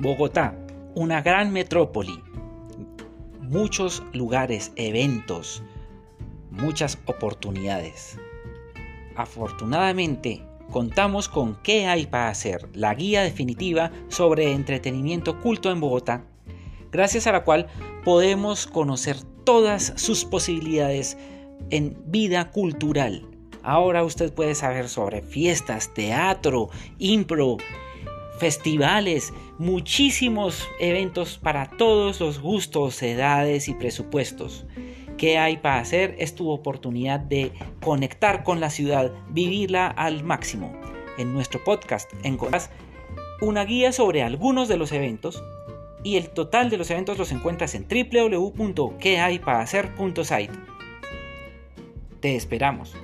Bogotá, una gran metrópoli, muchos lugares, eventos, muchas oportunidades. Afortunadamente, contamos con ¿Qué hay para hacer? La guía definitiva sobre entretenimiento culto en Bogotá, gracias a la cual podemos conocer todas sus posibilidades en vida cultural. Ahora usted puede saber sobre fiestas, teatro, impro, festivales, muchísimos eventos para todos los gustos, edades y presupuestos. ¿Qué hay para hacer? Es tu oportunidad de conectar con la ciudad, vivirla al máximo. En nuestro podcast encontrarás una guía sobre algunos de los eventos y el total de los eventos los encuentras en www.quehayparahacer.site. Te esperamos.